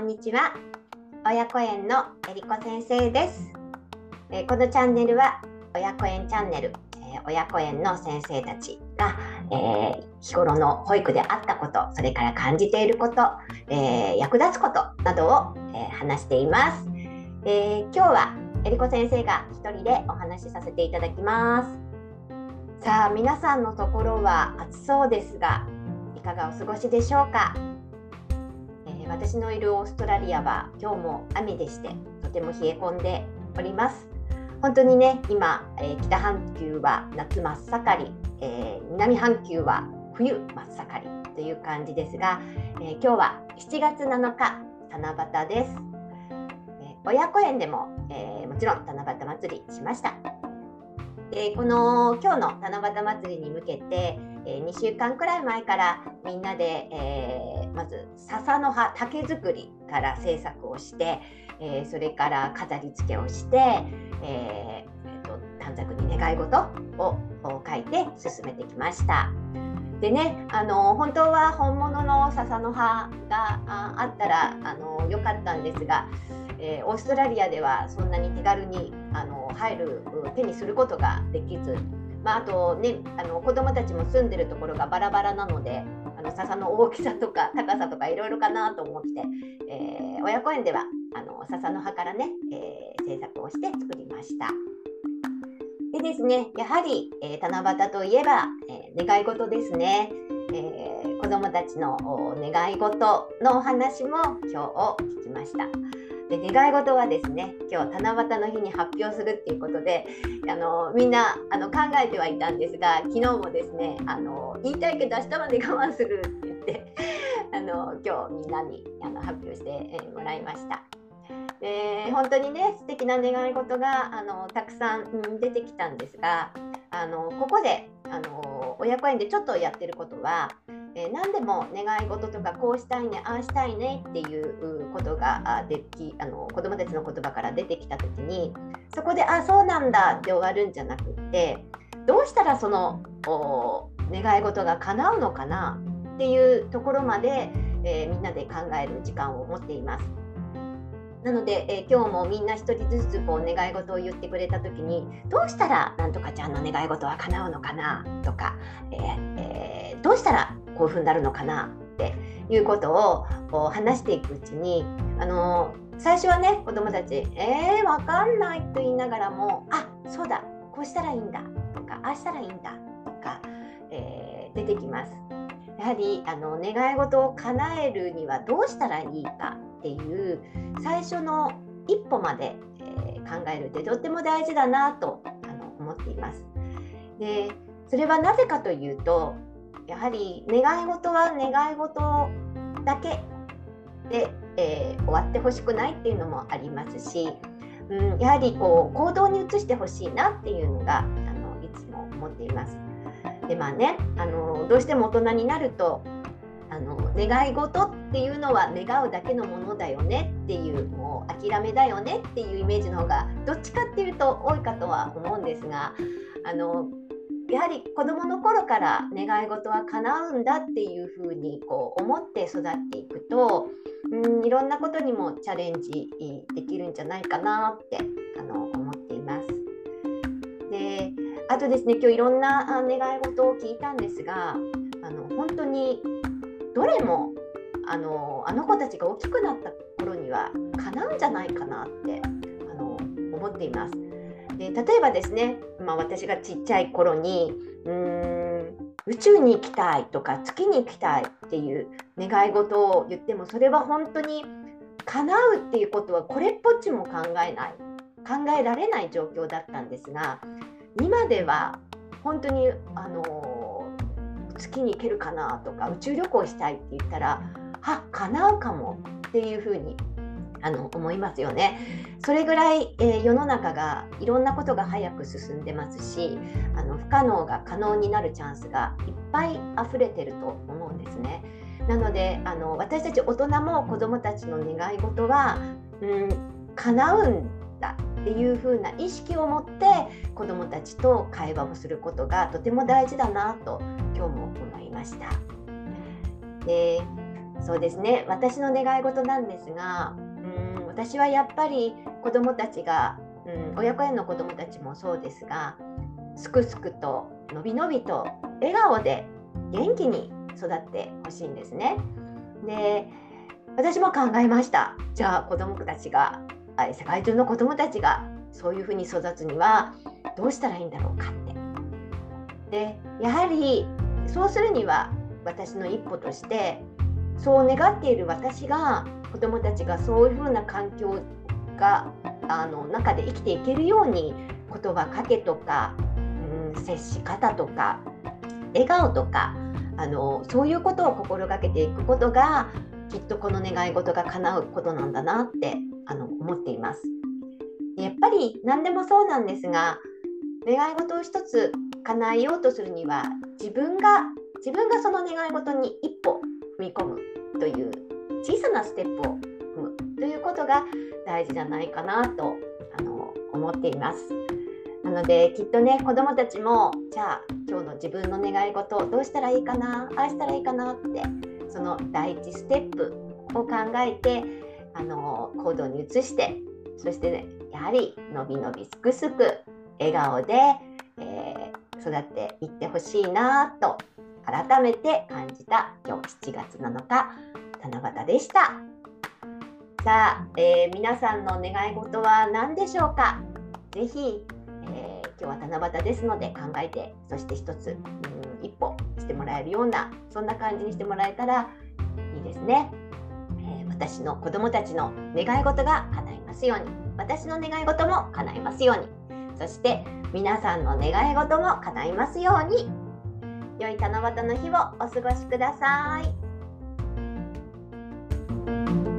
んにちは。親子園のえりこ先生です、えー、このチャンネルは親子園チャンネル、えー、親子園の先生たちが、えー、日頃の保育であったことそれから感じていること、えー役立つことなどを、え話しています、え今日はえりこ先生が一人でお話しさせていただきます。さあ皆さんのところは暑そうですがいかがお過ごしでしょうか？私のいるオーストラリアは今日も雨でしてとても冷え込んでおります。本当にね今、えー、北半球は夏真っ盛り、えー、南半球は冬真っ盛りという感じですが、えー、今日は7月7日七夕です、え親子園でも、えもちろん七夕祭りしました。でこの今日の七夕祭りに向けて、え、2週間くらい前からみんなで、え、まず笹の葉竹作りから制作をして、え、それから飾り付けをして、えー、と短冊に願い事を書いて進めてきました。でね、あの本当は本物の笹の葉があったらあのよかったんですが、えー、オーストラリアではそんなに手軽にあの入る手にすることができず、まあ、あとねあの子どもたちも住んでるところがバラバラなのであの笹の大きさとか高さとかいろいろかなと思って、えー、親子園ではあの笹の葉からね、えー、制作をして作りました。でですねやはり、えー、七夕といえば、え願い事ですね。えー、子どもたちの願い事のお話も今日を聞きました。で願い事はですね今日七夕の日に発表するっていうことであのみんなあの考えてはいたんですが昨日もですねあの言いたいけど明日まで我慢するって言って あの今日みんなにあの発表してもらいました。で本当にね素敵な願い事があのたくさん出てきたんですがあのここであの親子園でちょっとやってることはえー、何でも願い事とかこうしたいねああしたいねっていうことができあの子どもたちの言葉から出てきた時にそこであそうなんだで終わるんじゃなくってどうしたらその願い事が叶うのかなっていうところまで、えー、みんなで考える時間を持っています。なので、えー、今日もみんな一人ずつこう願い事を言ってくれた時にどうしたらなんとかちゃんの願い事は叶うのかなとか、えーえー、どうしたらこういうふうになるのかなっていうことを話していくうちにあの最初はね子どもたち「えー、わかんない」と言いながらも「あそうだこうしたらいいんだ」とか「ああしたらいいんだ」とか、えー、出てきます。やはりあの願い事を叶えるにはどうしたらいいかっていう最初の一歩まで、えー、考えるってとっても大事だなとあの思っています。でそれはなぜかというとやはり願い事は願い事だけで、えー、終わってほしくないっていうのもありますし、うん、やはりこう行動に移してほしいなっていうのがあのいつも思っています。でまあねあのどうしても大人になるとあの願い事っていうのは願うだけのものだよねっていうもう諦めだよねっていうイメージの方がどっちかっていうと多いかとは思うんですがあのやはり子どもの頃から願い事は叶うんだっていうふうにこう思って育っていくとうんいろんなことにもチャレンジできるんじゃないかなってあの思っています。であとですね今日いろんな願い事を聞いたんですがあの本当にどれもあのあの子たちが大きくなった頃には叶うんじゃないかなってあの思っています。で例えばですね、まあ、私がちっちゃい頃にうーん宇宙に行きたいとか月に行きたいっていう願い事を言ってもそれは本当に叶うっていうことはこれっぽっちも考えない考えられない状況だったんですが今では本当にあの月に行けるかなとか宇宙旅行したいって言ったらあ叶うかもっていうふうにあの思いますよね。それぐらい、えー、世の中がいろんなことが早く進んでますしあの不可能が可能になるチャンスがいっぱい溢れてると思うんですね。なのであの私たち大人も子どもたちの願い事は、うん、叶うんだっていう風な意識を持って子どもたちと会話をすることがとても大事だなと今日も思いました。でそうですね私の願い事なんですがうん私はやっぱり子どもたちが、うん、親子園の子どもたちもそうですがすくすくとのびのびと笑顔で元気に育ってほしいんですね。で私も考えましたじゃあ子どもたちが世界中の子どもたちがそういうふうに育つにはどうしたらいいんだろうかって。でやはりそうするには私の一歩としてそう願っている私が子どもたちがそういうふうな環境があの中で生きていけるように言葉かけとか、うん、接し方とか笑顔とかあのそういうことを心がけていくことがきっとこの願い事が叶うことなんだなってあの思っています。やっぱり何でもそうなんですが願い事を一つ叶えようとするには自分が自分がその願い事に一歩踏み込むという小さなステップを踏むということが大事じゃないかなとあの思っています。なのできっとね子どもたちもじゃあ今日の自分の願い事をどうしたらいいかなああしたらいいかなってその第一ステップを考えてあの行動に移してそしてねやはりのびのびすくすく笑顔で、えー、育っていってほしいなと改めて感じた今日7月7日七夕でした。さあ、えー、皆さんの願い事は何でしょうか？ぜひ、えー、今日は七夕ですので考えてそして一つ、うん、一歩してもらえるようなそんな感じにしてもらえたらいいですね。えー、私の子供たちの願い事が叶いますように私の願い事も叶いますようにそして皆さんの願い事も叶いますように良い七夕の日をお過ごしください。Thank you.